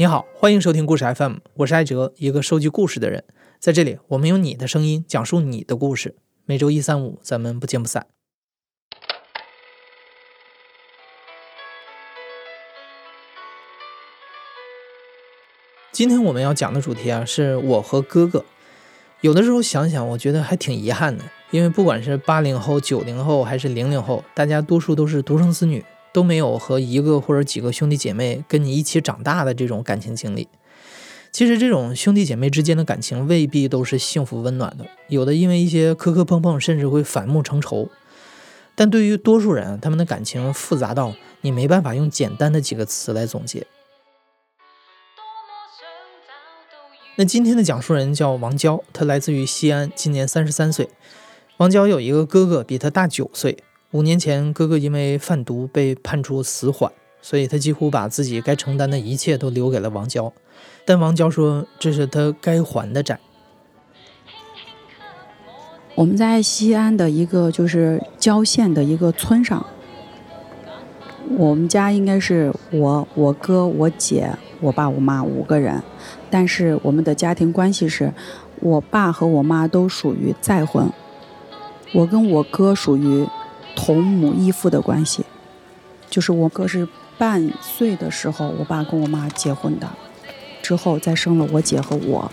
你好，欢迎收听故事 FM，我是艾哲，一个收集故事的人。在这里，我们用你的声音讲述你的故事。每周一、三、五，咱们不见不散。今天我们要讲的主题啊，是我和哥哥。有的时候想想，我觉得还挺遗憾的，因为不管是八零后、九零后还是零零后，大家多数都是独生子女。都没有和一个或者几个兄弟姐妹跟你一起长大的这种感情经历。其实，这种兄弟姐妹之间的感情未必都是幸福温暖的，有的因为一些磕磕碰碰，甚至会反目成仇。但对于多数人，他们的感情复杂到你没办法用简单的几个词来总结。那今天的讲述人叫王娇，她来自于西安，今年三十三岁。王娇有一个哥哥，比她大九岁。五年前，哥哥因为贩毒被判处死缓，所以他几乎把自己该承担的一切都留给了王娇。但王娇说，这是他该还的债。我们在西安的一个就是郊县的一个村上，我们家应该是我、我哥、我姐、我爸、我妈五个人，但是我们的家庭关系是，我爸和我妈都属于再婚，我跟我哥属于。同母异父的关系，就是我哥是半岁的时候，我爸跟我妈结婚的，之后再生了我姐和我。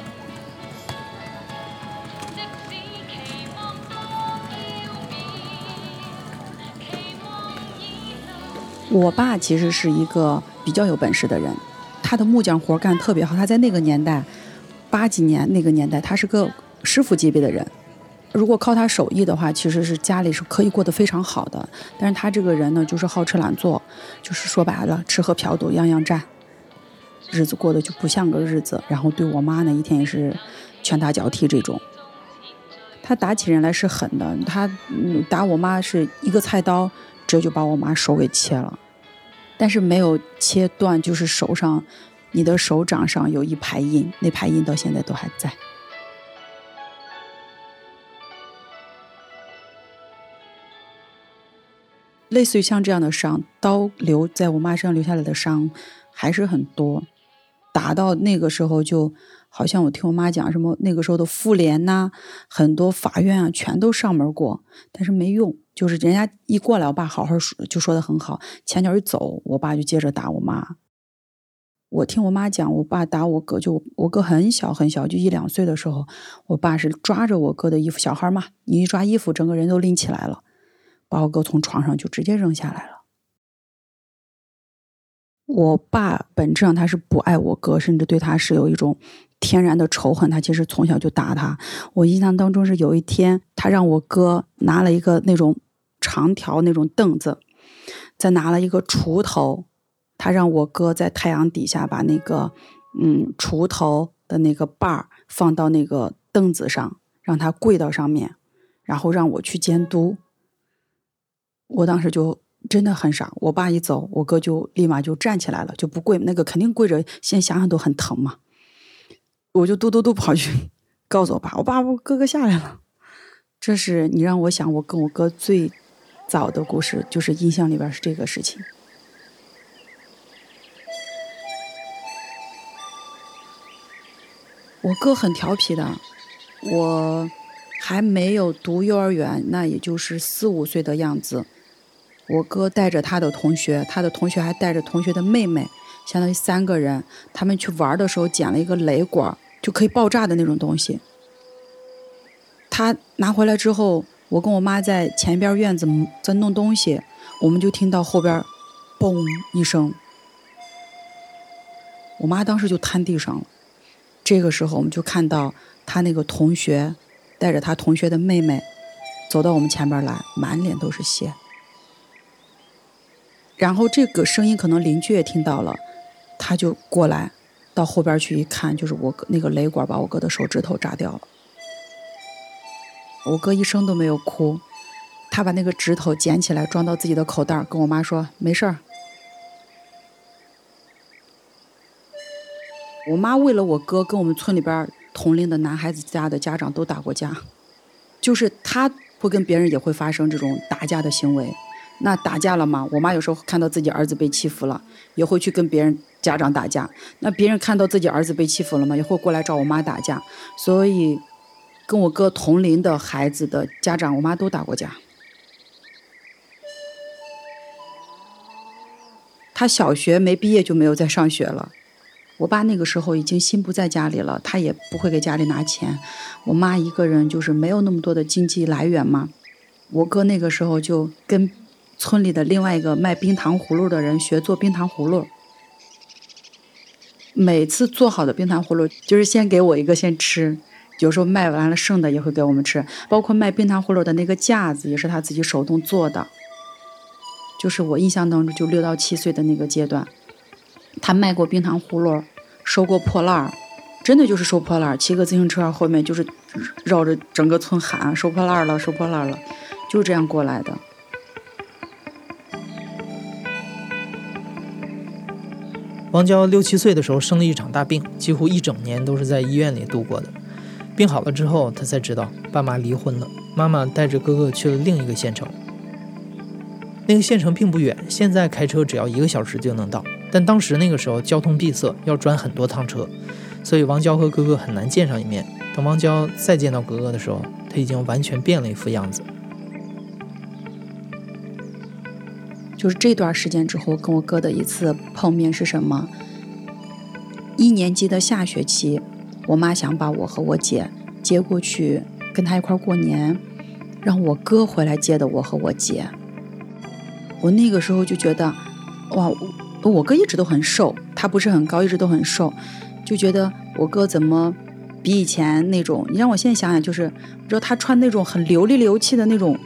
我爸其实是一个比较有本事的人，他的木匠活干特别好，他在那个年代，八几年那个年代，他是个师傅级别的人。如果靠他手艺的话，其实是家里是可以过得非常好的。但是他这个人呢，就是好吃懒做，就是说白了，吃喝嫖赌样样占，日子过得就不像个日子。然后对我妈呢，一天也是拳打脚踢这种。他打起人来是狠的，他打我妈是一个菜刀，直接就把我妈手给切了，但是没有切断，就是手上，你的手掌上有一排印，那排印到现在都还在。类似于像这样的伤，刀留在我妈身上留下来的伤还是很多。打到那个时候，就好像我听我妈讲，什么那个时候的妇联呐，很多法院啊，全都上门过，但是没用。就是人家一过来，我爸好好说，就说的很好。前脚一走，我爸就接着打我妈。我听我妈讲，我爸打我哥，就我哥很小很小，就一两岁的时候，我爸是抓着我哥的衣服，小孩嘛，你一抓衣服，整个人都拎起来了。把我哥从床上就直接扔下来了。我爸本质上他是不爱我哥，甚至对他是有一种天然的仇恨。他其实从小就打他。我印象当中是有一天，他让我哥拿了一个那种长条那种凳子，再拿了一个锄头，他让我哥在太阳底下把那个嗯锄头的那个把儿放到那个凳子上，让他跪到上面，然后让我去监督。我当时就真的很傻，我爸一走，我哥就立马就站起来了，就不跪，那个肯定跪着，现在想想都很疼嘛。我就嘟嘟嘟跑去 告诉我爸，我爸，我哥哥下来了。这是你让我想，我跟我哥最早的故事，就是印象里边是这个事情。我哥很调皮的，我还没有读幼儿园，那也就是四五岁的样子。我哥带着他的同学，他的同学还带着同学的妹妹，相当于三个人。他们去玩的时候捡了一个雷管，就可以爆炸的那种东西。他拿回来之后，我跟我妈在前边院子在弄东西，我们就听到后边“嘣”一声，我妈当时就瘫地上了。这个时候，我们就看到他那个同学带着他同学的妹妹走到我们前边来，满脸都是血。然后这个声音可能邻居也听到了，他就过来，到后边去一看，就是我哥那个雷管把我哥的手指头扎掉了。我哥一声都没有哭，他把那个指头捡起来装到自己的口袋，跟我妈说没事儿。我妈为了我哥跟我们村里边同龄的男孩子家的家长都打过架，就是他会跟别人也会发生这种打架的行为。那打架了嘛？我妈有时候看到自己儿子被欺负了，也会去跟别人家。长打架。那别人看到自己儿子被欺负了嘛，也会过来找我妈打架。所以，跟我哥同龄的孩子的家长，我妈都打过架。他小学没毕业就没有再上学了。我爸那个时候已经心不在家里了，他也不会给家里拿钱。我妈一个人就是没有那么多的经济来源嘛。我哥那个时候就跟村里的另外一个卖冰糖葫芦的人学做冰糖葫芦。每次做好的冰糖葫芦就是先给我一个先吃，有时候卖完了剩的也会给我们吃。包括卖冰糖葫芦的那个架子也是他自己手动做的。就是我印象当中就六到七岁的那个阶段。他卖过冰糖葫芦，收过破烂儿，真的就是收破烂儿。骑个自行车后面就是绕着整个村喊收破烂儿了，收破烂儿了，就是这样过来的。王娇六七岁的时候生了一场大病，几乎一整年都是在医院里度过的。病好了之后，她才知道爸妈离婚了，妈妈带着哥哥去了另一个县城。那个县城并不远，现在开车只要一个小时就能到。但当时那个时候交通闭塞，要转很多趟车，所以王娇和哥哥很难见上一面。等王娇再见到哥哥的时候，他已经完全变了一副样子。就是这段时间之后跟我哥的一次碰面是什么？一年级的下学期，我妈想把我和我姐接过去跟她一块过年，让我哥回来接的我和我姐。我那个时候就觉得，哇！我哥一直都很瘦，他不是很高，一直都很瘦，就觉得我哥怎么比以前那种？你让我现在想想，就是你知道他穿那种很流里流气的那种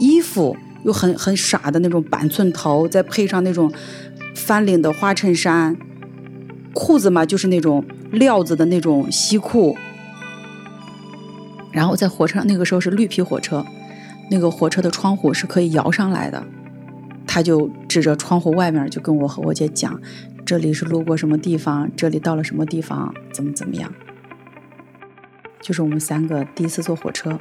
衣服，又很很傻的那种板寸头，再配上那种翻领的花衬衫，裤子嘛就是那种料子的那种西裤，然后在火车上，那个时候是绿皮火车，那个火车的窗户是可以摇上来的。他就指着窗户外面，就跟我和我姐讲：“这里是路过什么地方，这里到了什么地方，怎么怎么样。”就是我们三个第一次坐火车，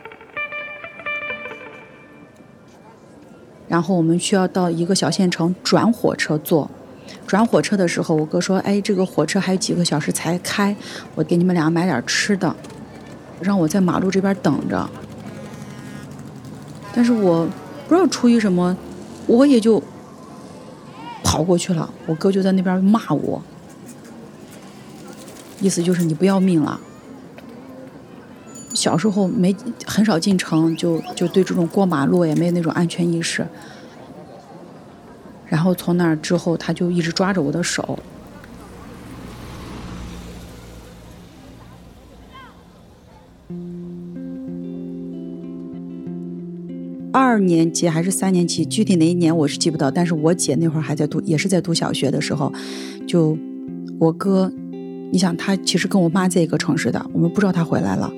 然后我们需要到一个小县城转火车坐。转火车的时候，我哥说：“哎，这个火车还有几个小时才开，我给你们俩买点吃的，让我在马路这边等着。”但是我不知道出于什么。我也就跑过去了，我哥就在那边骂我，意思就是你不要命了。小时候没很少进城，就就对这种过马路也没有那种安全意识。然后从那之后，他就一直抓着我的手。二年级还是三年级，具体哪一年我是记不到。但是我姐那会儿还在读，也是在读小学的时候，就我哥，你想他其实跟我妈在一个城市的，我们不知道他回来了。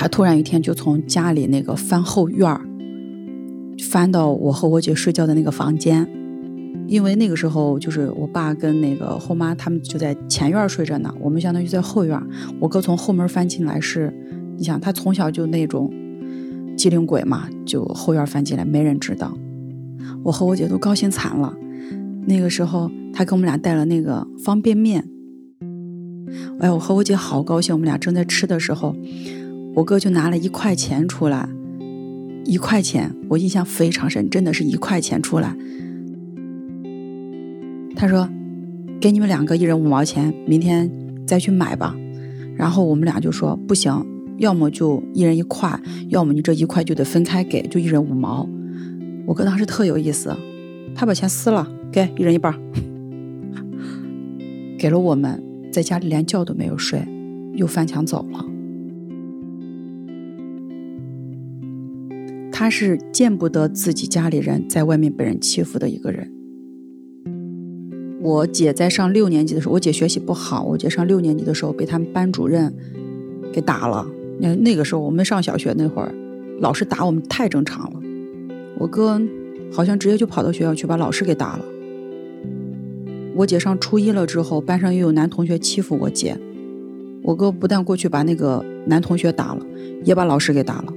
他突然一天就从家里那个翻后院儿，翻到我和我姐睡觉的那个房间，因为那个时候就是我爸跟那个后妈他们就在前院睡着呢，我们相当于在后院。我哥从后门翻进来，是你想他从小就那种。机灵鬼嘛，就后院翻进来，没人知道。我和我姐都高兴惨了。那个时候，他给我们俩带了那个方便面。哎，我和我姐好高兴。我们俩正在吃的时候，我哥就拿了一块钱出来，一块钱，我印象非常深，真的是一块钱出来。他说：“给你们两个一人五毛钱，明天再去买吧。”然后我们俩就说：“不行。”要么就一人一块，要么你这一块就得分开给，就一人五毛。我哥当时特有意思，他把钱撕了，给一人一半，给了我们，在家里连觉都没有睡，又翻墙走了。他是见不得自己家里人在外面被人欺负的一个人。我姐在上六年级的时候，我姐学习不好，我姐上六年级的时候被他们班主任给打了。那那个时候我们上小学那会儿，老师打我们太正常了。我哥好像直接就跑到学校去把老师给打了。我姐上初一了之后，班上又有男同学欺负我姐，我哥不但过去把那个男同学打了，也把老师给打了，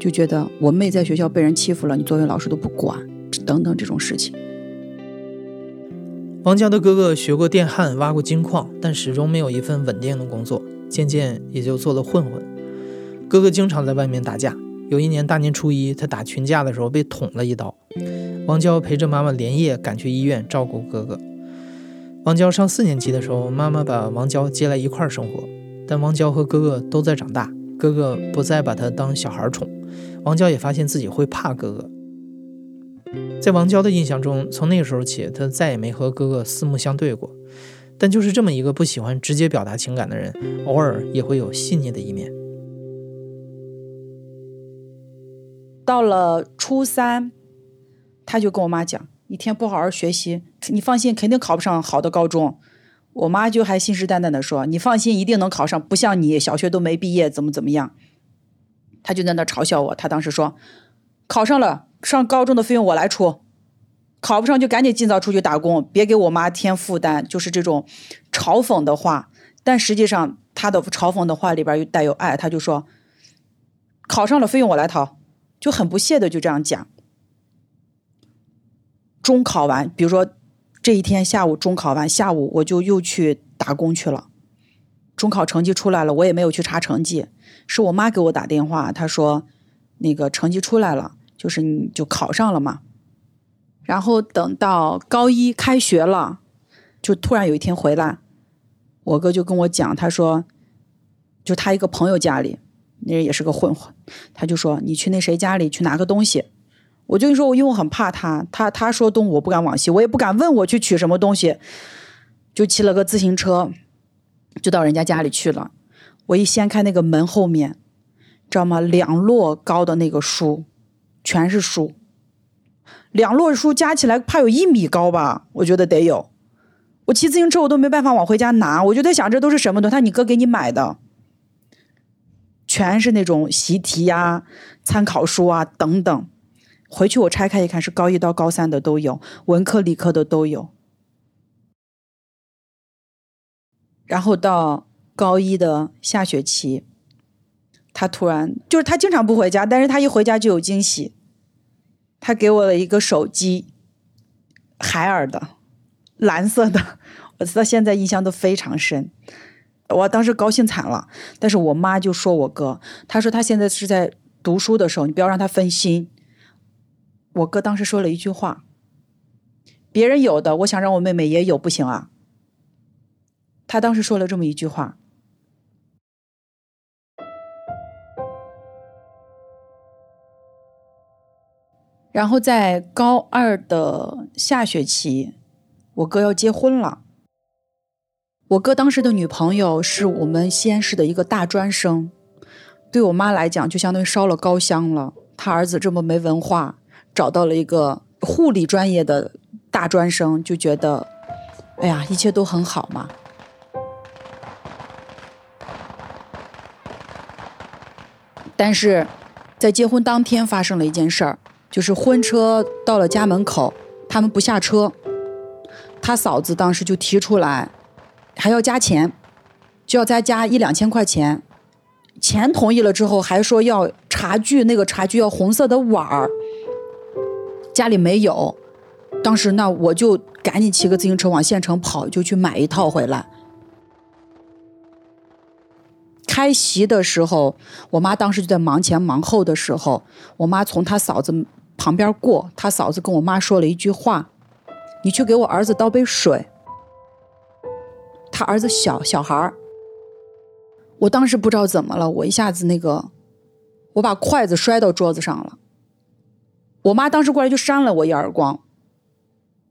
就觉得我妹在学校被人欺负了，你作为老师都不管，等等这种事情。王娇的哥哥学过电焊，挖过金矿，但始终没有一份稳定的工作，渐渐也就做了混混。哥哥经常在外面打架，有一年大年初一，他打群架的时候被捅了一刀。王娇陪着妈妈连夜赶去医院照顾哥哥。王娇上四年级的时候，妈妈把王娇接来一块生活，但王娇和哥哥都在长大，哥哥不再把他当小孩宠，王娇也发现自己会怕哥哥。在王娇的印象中，从那个时候起，她再也没和哥哥四目相对过。但就是这么一个不喜欢直接表达情感的人，偶尔也会有细腻的一面。到了初三，他就跟我妈讲：“一天不好好学习，你放心，肯定考不上好的高中。”我妈就还信誓旦旦的说：“你放心，一定能考上，不像你小学都没毕业，怎么怎么样。”他就在那嘲笑我。他当时说：“考上了。”上高中的费用我来出，考不上就赶紧尽早出去打工，别给我妈添负担。就是这种嘲讽的话，但实际上他的嘲讽的话里边又带有爱。他就说：“考上了费用我来掏。”就很不屑的就这样讲。中考完，比如说这一天下午中考完，下午我就又去打工去了。中考成绩出来了，我也没有去查成绩，是我妈给我打电话，她说那个成绩出来了。就是你就考上了嘛，然后等到高一开学了，就突然有一天回来，我哥就跟我讲，他说，就他一个朋友家里，那人也是个混混，他就说你去那谁家里去拿个东西，我就跟你说，我因为我很怕他，他他说东我不敢往西，我也不敢问我去取什么东西，就骑了个自行车，就到人家家里去了。我一掀开那个门后面，知道吗？两摞高的那个书。全是书，两摞书加起来怕有一米高吧？我觉得得有。我骑自行车我都没办法往回家拿，我就在想这都是什么东西？他你哥给你买的，全是那种习题呀、参考书啊等等。回去我拆开一看，是高一到高三的都有，文科理科的都有。然后到高一的下学期。他突然就是他经常不回家，但是他一回家就有惊喜。他给我了一个手机，海尔的，蓝色的，我到现在印象都非常深。我当时高兴惨了，但是我妈就说我哥，他说他现在是在读书的时候，你不要让他分心。我哥当时说了一句话：“别人有的，我想让我妹妹也有，不行啊。”他当时说了这么一句话。然后在高二的下学期，我哥要结婚了。我哥当时的女朋友是我们西安市的一个大专生，对我妈来讲就相当于烧了高香了。他儿子这么没文化，找到了一个护理专业的大专生，就觉得，哎呀，一切都很好嘛。但是在结婚当天发生了一件事儿。就是婚车到了家门口，他们不下车，他嫂子当时就提出来，还要加钱，就要再加一两千块钱。钱同意了之后，还说要茶具，那个茶具要红色的碗儿，家里没有。当时那我就赶紧骑个自行车往县城跑，就去买一套回来。开席的时候，我妈当时就在忙前忙后的时候，我妈从她嫂子。旁边过，她嫂子跟我妈说了一句话：“你去给我儿子倒杯水。”他儿子小小孩儿，我当时不知道怎么了，我一下子那个，我把筷子摔到桌子上了。我妈当时过来就扇了我一耳光。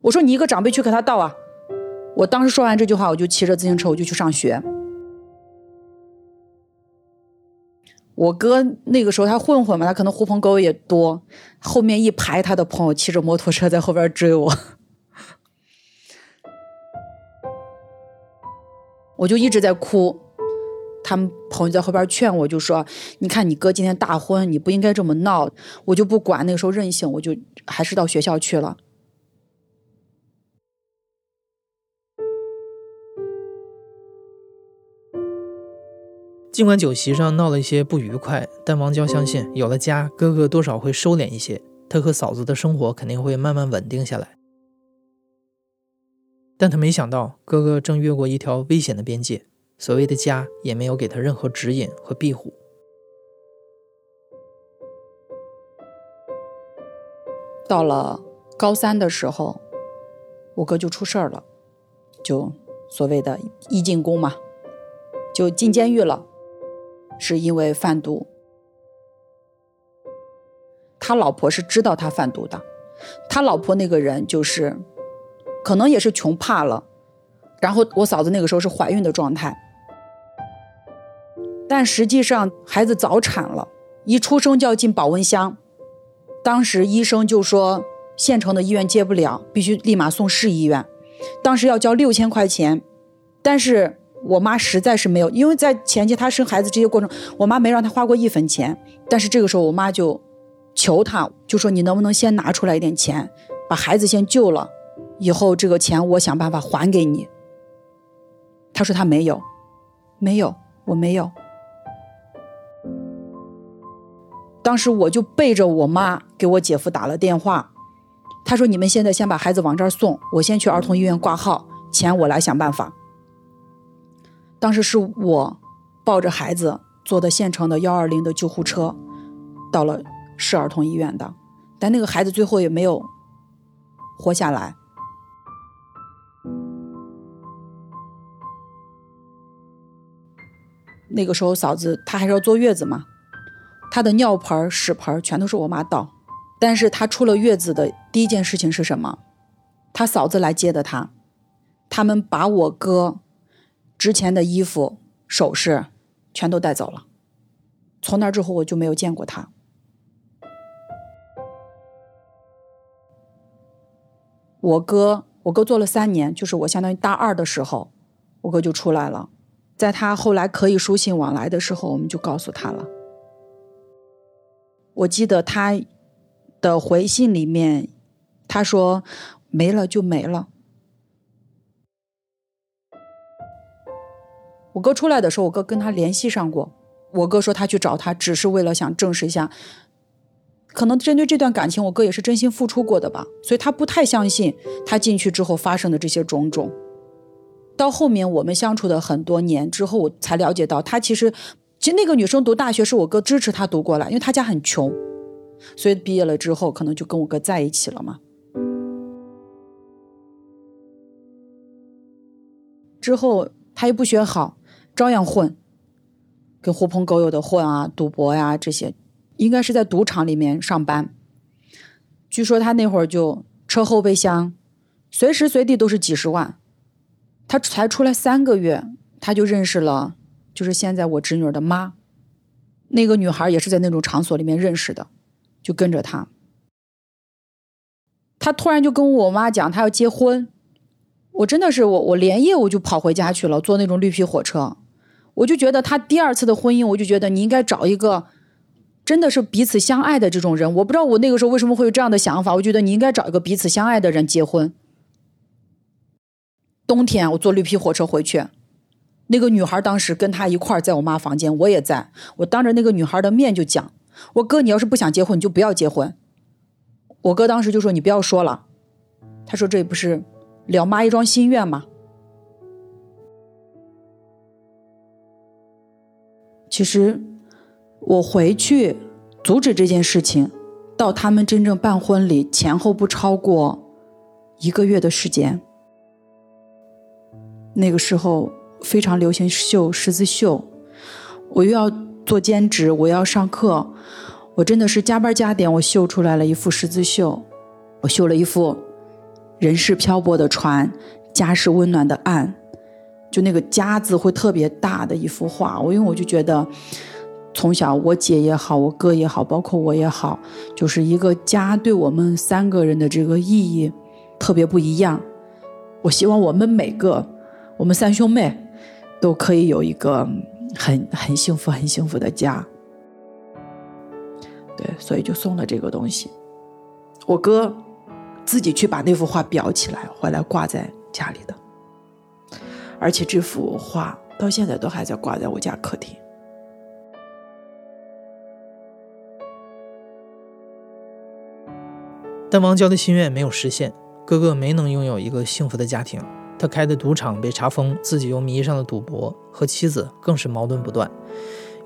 我说：“你一个长辈去给他倒啊！”我当时说完这句话，我就骑着自行车我就去上学。我哥那个时候他混混嘛，他可能狐朋狗友也多，后面一排他的朋友骑着摩托车在后边追我，我就一直在哭。他们朋友在后边劝我，就说：“你看你哥今天大婚，你不应该这么闹。”我就不管，那个时候任性，我就还是到学校去了。尽管酒席上闹了一些不愉快，但王娇相信有了家，哥哥多少会收敛一些，他和嫂子的生活肯定会慢慢稳定下来。但他没想到哥哥正越过一条危险的边界，所谓的家也没有给他任何指引和庇护。到了高三的时候，我哥就出事儿了，就所谓的一进宫嘛，就进监狱了，是因为贩毒。他老婆是知道他贩毒的，他老婆那个人就是，可能也是穷怕了，然后我嫂子那个时候是怀孕的状态，但实际上孩子早产了，一出生就要进保温箱。当时医生就说，县城的医院接不了，必须立马送市医院。当时要交六千块钱，但是我妈实在是没有，因为在前期她生孩子这些过程，我妈没让她花过一分钱。但是这个时候，我妈就求他，就说你能不能先拿出来一点钱，把孩子先救了，以后这个钱我想办法还给你。他说他没有，没有，我没有。当时我就背着我妈给我姐夫打了电话，他说：“你们现在先把孩子往这儿送，我先去儿童医院挂号，钱我来想办法。”当时是我抱着孩子坐的县城的幺二零的救护车，到了市儿童医院的，但那个孩子最后也没有活下来。那个时候嫂子她还是要坐月子嘛。他的尿盆、屎盆全都是我妈倒，但是他出了月子的第一件事情是什么？他嫂子来接的他，他们把我哥值钱的衣服、首饰全都带走了。从那之后我就没有见过他。我哥，我哥做了三年，就是我相当于大二的时候，我哥就出来了。在他后来可以书信往来的时候，我们就告诉他了。我记得他的回信里面，他说没了就没了。我哥出来的时候，我哥跟他联系上过。我哥说他去找他，只是为了想证实一下，可能针对这段感情，我哥也是真心付出过的吧。所以他不太相信他进去之后发生的这些种种。到后面我们相处的很多年之后，我才了解到他其实。其实那个女生读大学是我哥支持她读过来，因为她家很穷，所以毕业了之后可能就跟我哥在一起了嘛。之后她又不学好，照样混，跟狐朋狗友的混啊，赌博呀这些，应该是在赌场里面上班。据说他那会儿就车后备箱，随时随地都是几十万。他才出来三个月，他就认识了。就是现在我侄女的妈，那个女孩也是在那种场所里面认识的，就跟着他。他突然就跟我妈讲，他要结婚。我真的是我，我连夜我就跑回家去了，坐那种绿皮火车。我就觉得他第二次的婚姻，我就觉得你应该找一个真的是彼此相爱的这种人。我不知道我那个时候为什么会有这样的想法，我觉得你应该找一个彼此相爱的人结婚。冬天我坐绿皮火车回去。那个女孩当时跟他一块儿在我妈房间，我也在，我当着那个女孩的面就讲：“我哥，你要是不想结婚，你就不要结婚。”我哥当时就说：“你不要说了。”他说：“这不是了妈一桩心愿吗？”其实我回去阻止这件事情，到他们真正办婚礼前后不超过一个月的时间。那个时候。非常流行绣十字绣，我又要做兼职，我要上课，我真的是加班加点，我绣出来了一幅十字绣，我绣了一幅人世漂泊的船，家是温暖的岸，就那个家字会特别大的一幅画。我因为我就觉得，从小我姐也好，我哥也好，包括我也好，就是一个家对我们三个人的这个意义特别不一样。我希望我们每个，我们三兄妹。都可以有一个很很幸福、很幸福的家，对，所以就送了这个东西。我哥自己去把那幅画裱起来，回来挂在家里的，而且这幅画到现在都还在挂在我家客厅。但王娇的心愿没有实现，哥哥没能拥有一个幸福的家庭。他开的赌场被查封，自己又迷上了赌博，和妻子更是矛盾不断。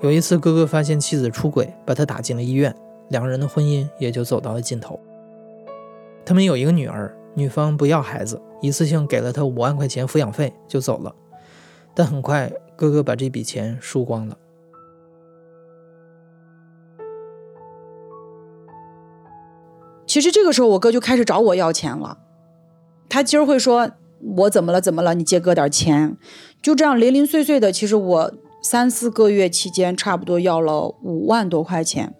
有一次，哥哥发现妻子出轨，把他打进了医院，两人的婚姻也就走到了尽头。他们有一个女儿，女方不要孩子，一次性给了他五万块钱抚养费就走了。但很快，哥哥把这笔钱输光了。其实这个时候，我哥就开始找我要钱了。他今儿会说：“我怎么了？怎么了？你借哥点钱。”就这样零零碎碎的。其实我三四个月期间，差不多要了五万多块钱。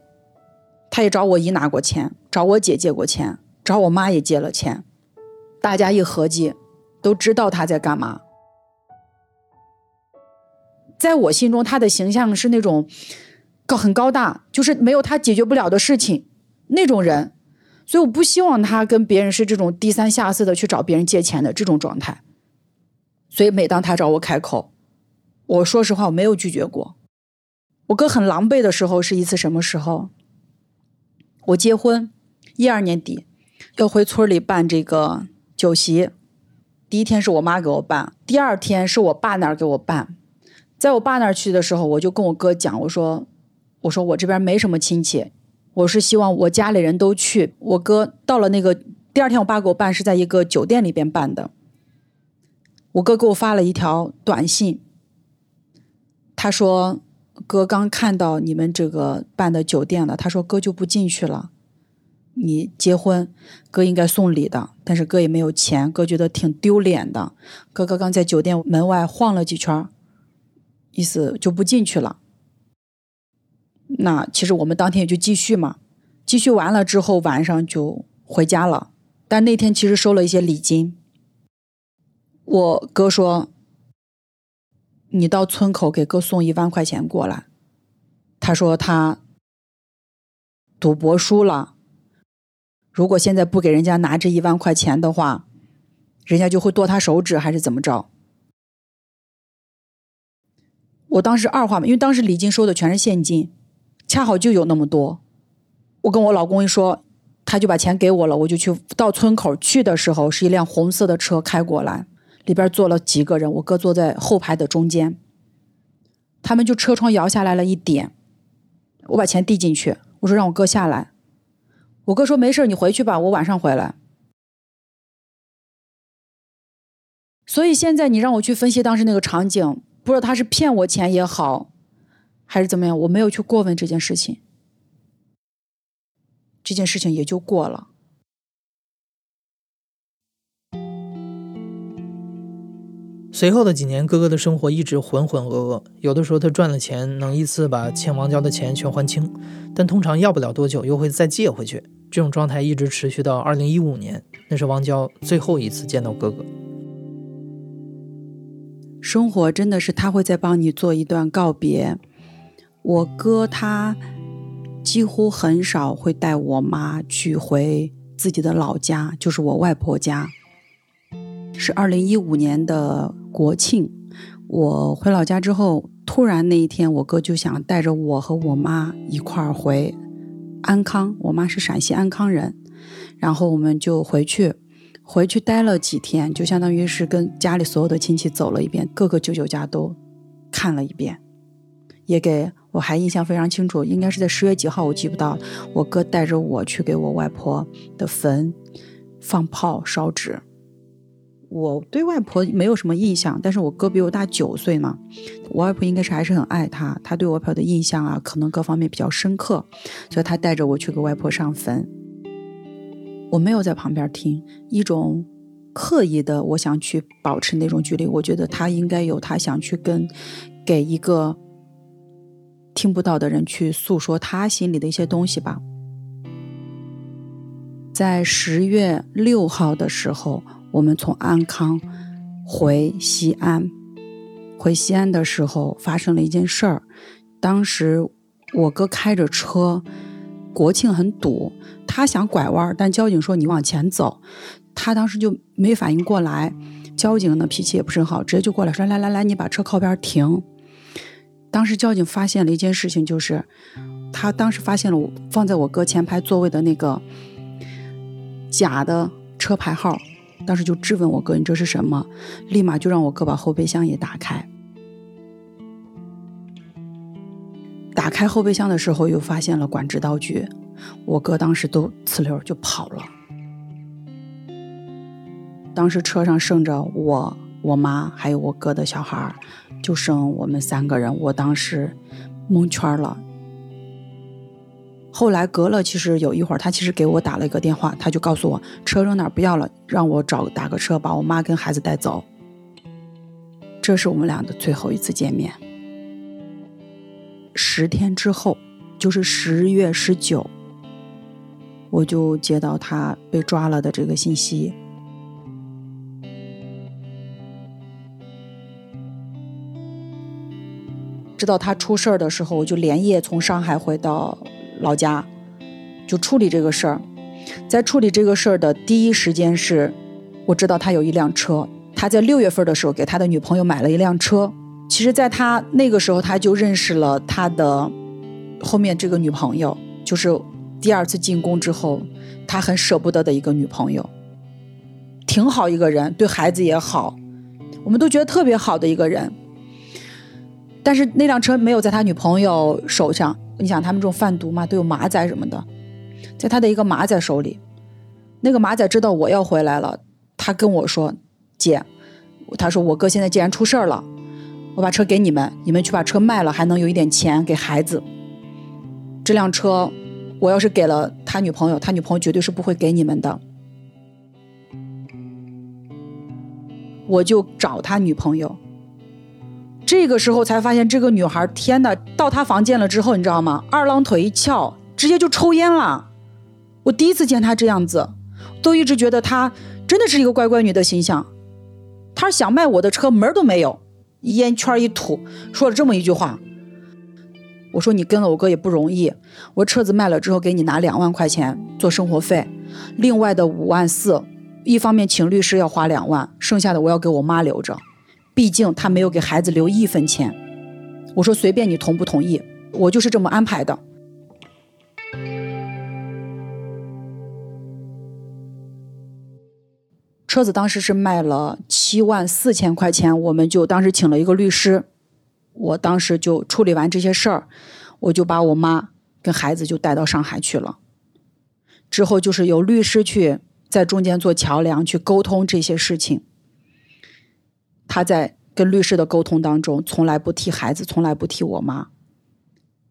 他也找我姨拿过钱，找我姐借过钱，找我妈也借了钱。大家一合计，都知道他在干嘛。在我心中，他的形象是那种高很高大，就是没有他解决不了的事情那种人。所以我不希望他跟别人是这种低三下四的去找别人借钱的这种状态。所以每当他找我开口，我说实话我没有拒绝过。我哥很狼狈的时候是一次什么时候？我结婚一二年底要回村里办这个酒席，第一天是我妈给我办，第二天是我爸那儿给我办。在我爸那儿去的时候，我就跟我哥讲，我说：“我说我这边没什么亲戚。”我是希望我家里人都去。我哥到了那个第二天，我爸给我办是在一个酒店里边办的。我哥给我发了一条短信，他说：“哥刚看到你们这个办的酒店了，他说哥就不进去了。你结婚，哥应该送礼的，但是哥也没有钱，哥觉得挺丢脸的。哥哥刚在酒店门外晃了几圈，意思就不进去了。”那其实我们当天也就继续嘛，继续完了之后晚上就回家了。但那天其实收了一些礼金。我哥说：“你到村口给哥送一万块钱过来。”他说他赌博输了，如果现在不给人家拿这一万块钱的话，人家就会剁他手指还是怎么着？我当时二话没，因为当时礼金收的全是现金。恰好就有那么多，我跟我老公一说，他就把钱给我了。我就去到村口去的时候，是一辆红色的车开过来，里边坐了几个人，我哥坐在后排的中间。他们就车窗摇下来了一点，我把钱递进去，我说让我哥下来。我哥说没事，你回去吧，我晚上回来。所以现在你让我去分析当时那个场景，不知道他是骗我钱也好。还是怎么样？我没有去过问这件事情，这件事情也就过了。随后的几年，哥哥的生活一直浑浑噩噩。有的时候他赚了钱，能一次把欠王娇的钱全还清，但通常要不了多久又会再借回去。这种状态一直持续到二零一五年，那是王娇最后一次见到哥哥。生活真的是他会在帮你做一段告别。我哥他几乎很少会带我妈去回自己的老家，就是我外婆家。是二零一五年的国庆，我回老家之后，突然那一天，我哥就想带着我和我妈一块儿回安康。我妈是陕西安康人，然后我们就回去，回去待了几天，就相当于是跟家里所有的亲戚走了一遍，各个舅舅家都看了一遍，也给。我还印象非常清楚，应该是在十月几号，我记不到。我哥带着我去给我外婆的坟放炮烧纸。我对外婆没有什么印象，但是我哥比我大九岁嘛，我外婆应该是还是很爱他，他对我外婆的印象啊，可能各方面比较深刻，所以他带着我去给外婆上坟。我没有在旁边听，一种刻意的，我想去保持那种距离。我觉得他应该有他想去跟给一个。听不到的人去诉说他心里的一些东西吧。在十月六号的时候，我们从安康回西安，回西安的时候发生了一件事儿。当时我哥开着车，国庆很堵，他想拐弯，但交警说你往前走，他当时就没反应过来。交警呢脾气也不是很好，直接就过来说：“来来来，你把车靠边停。”当时交警发现了一件事情，就是他当时发现了我放在我哥前排座位的那个假的车牌号，当时就质问我哥：“你这是什么？”立马就让我哥把后备箱也打开。打开后备箱的时候，又发现了管制刀具，我哥当时都呲溜就跑了。当时车上剩着我、我妈还有我哥的小孩就剩我们三个人。我当时蒙圈了。后来隔了其实有一会儿，他其实给我打了一个电话，他就告诉我车扔哪不要了，让我找打个车把我妈跟孩子带走。这是我们俩的最后一次见面。十天之后，就是十月十九，我就接到他被抓了的这个信息。知道他出事儿的时候，我就连夜从上海回到。老家就处理这个事儿，在处理这个事儿的第一时间是，我知道他有一辆车，他在六月份的时候给他的女朋友买了一辆车。其实，在他那个时候，他就认识了他的后面这个女朋友，就是第二次进宫之后，他很舍不得的一个女朋友，挺好一个人，对孩子也好，我们都觉得特别好的一个人。但是那辆车没有在他女朋友手上。你想他们这种贩毒嘛，都有马仔什么的，在他的一个马仔手里，那个马仔知道我要回来了，他跟我说：“姐，他说我哥现在既然出事儿了，我把车给你们，你们去把车卖了，还能有一点钱给孩子。这辆车，我要是给了他女朋友，他女朋友绝对是不会给你们的。我就找他女朋友。”这个时候才发现，这个女孩，天哪！到她房间了之后，你知道吗？二郎腿一翘，直接就抽烟了。我第一次见她这样子，都一直觉得她真的是一个乖乖女的形象。她想卖我的车，门都没有，烟圈一吐，说了这么一句话。我说你跟了我哥也不容易，我车子卖了之后给你拿两万块钱做生活费，另外的五万四，一方面请律师要花两万，剩下的我要给我妈留着。毕竟他没有给孩子留一分钱，我说随便你同不同意，我就是这么安排的。车子当时是卖了七万四千块钱，我们就当时请了一个律师，我当时就处理完这些事儿，我就把我妈跟孩子就带到上海去了。之后就是由律师去在中间做桥梁，去沟通这些事情。他在跟律师的沟通当中，从来不提孩子，从来不提我妈，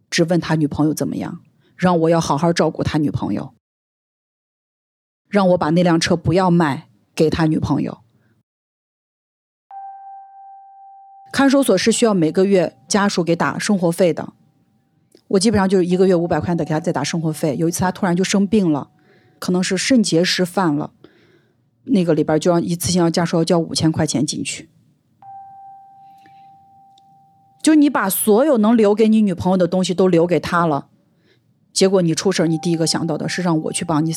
只问他女朋友怎么样，让我要好好照顾他女朋友，让我把那辆车不要卖给他女朋友。看守所是需要每个月家属给打生活费的，我基本上就是一个月五百块的给他再打生活费。有一次他突然就生病了，可能是肾结石犯了，那个里边就要一次性要家属要交五千块钱进去。就你把所有能留给你女朋友的东西都留给她了，结果你出事你第一个想到的是让我去帮你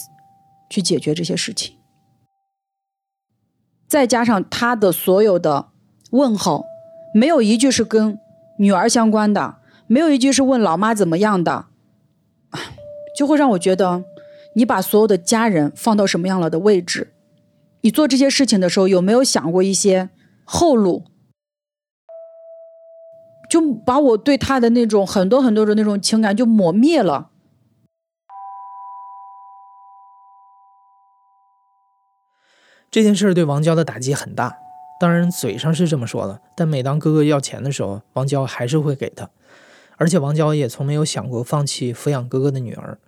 去解决这些事情。再加上他的所有的问候，没有一句是跟女儿相关的，没有一句是问老妈怎么样的，就会让我觉得，你把所有的家人放到什么样了的位置？你做这些事情的时候有没有想过一些后路？就把我对他的那种很多很多的那种情感就抹灭了。这件事对王娇的打击很大，当然嘴上是这么说的，但每当哥哥要钱的时候，王娇还是会给他，而且王娇也从没有想过放弃抚养哥哥的女儿。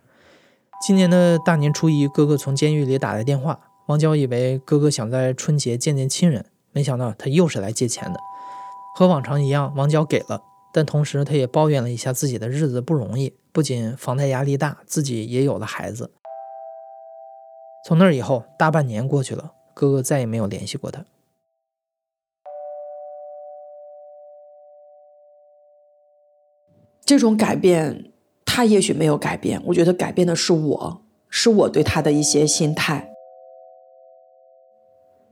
今年的大年初一，哥哥从监狱里打来电话，王娇以为哥哥想在春节见见亲人，没想到他又是来借钱的。和往常一样，王娇给了，但同时她也抱怨了一下自己的日子不容易，不仅房贷压力大，自己也有了孩子。从那以后，大半年过去了，哥哥再也没有联系过他。这种改变，他也许没有改变，我觉得改变的是我，是我对他的一些心态。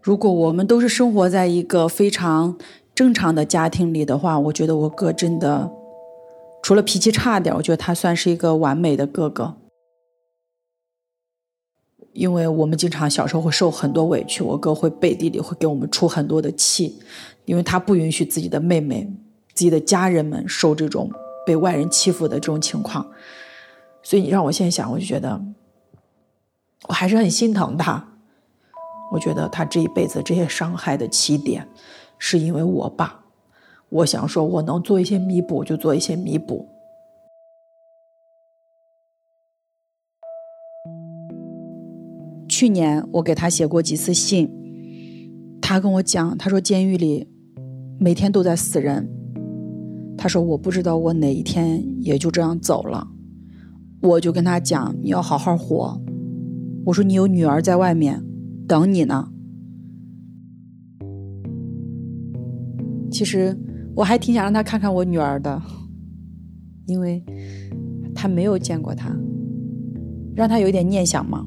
如果我们都是生活在一个非常……正常的家庭里的话，我觉得我哥真的，除了脾气差点，我觉得他算是一个完美的哥哥。因为我们经常小时候会受很多委屈，我哥会背地里会给我们出很多的气，因为他不允许自己的妹妹、自己的家人们受这种被外人欺负的这种情况。所以你让我现在想，我就觉得我还是很心疼他。我觉得他这一辈子这些伤害的起点，是因为我爸。我想说，我能做一些弥补，就做一些弥补。去年我给他写过几次信，他跟我讲，他说监狱里每天都在死人，他说我不知道我哪一天也就这样走了，我就跟他讲，你要好好活，我说你有女儿在外面等你呢。其实我还挺想让他看看我女儿的，因为他没有见过她，让他有一点念想嘛。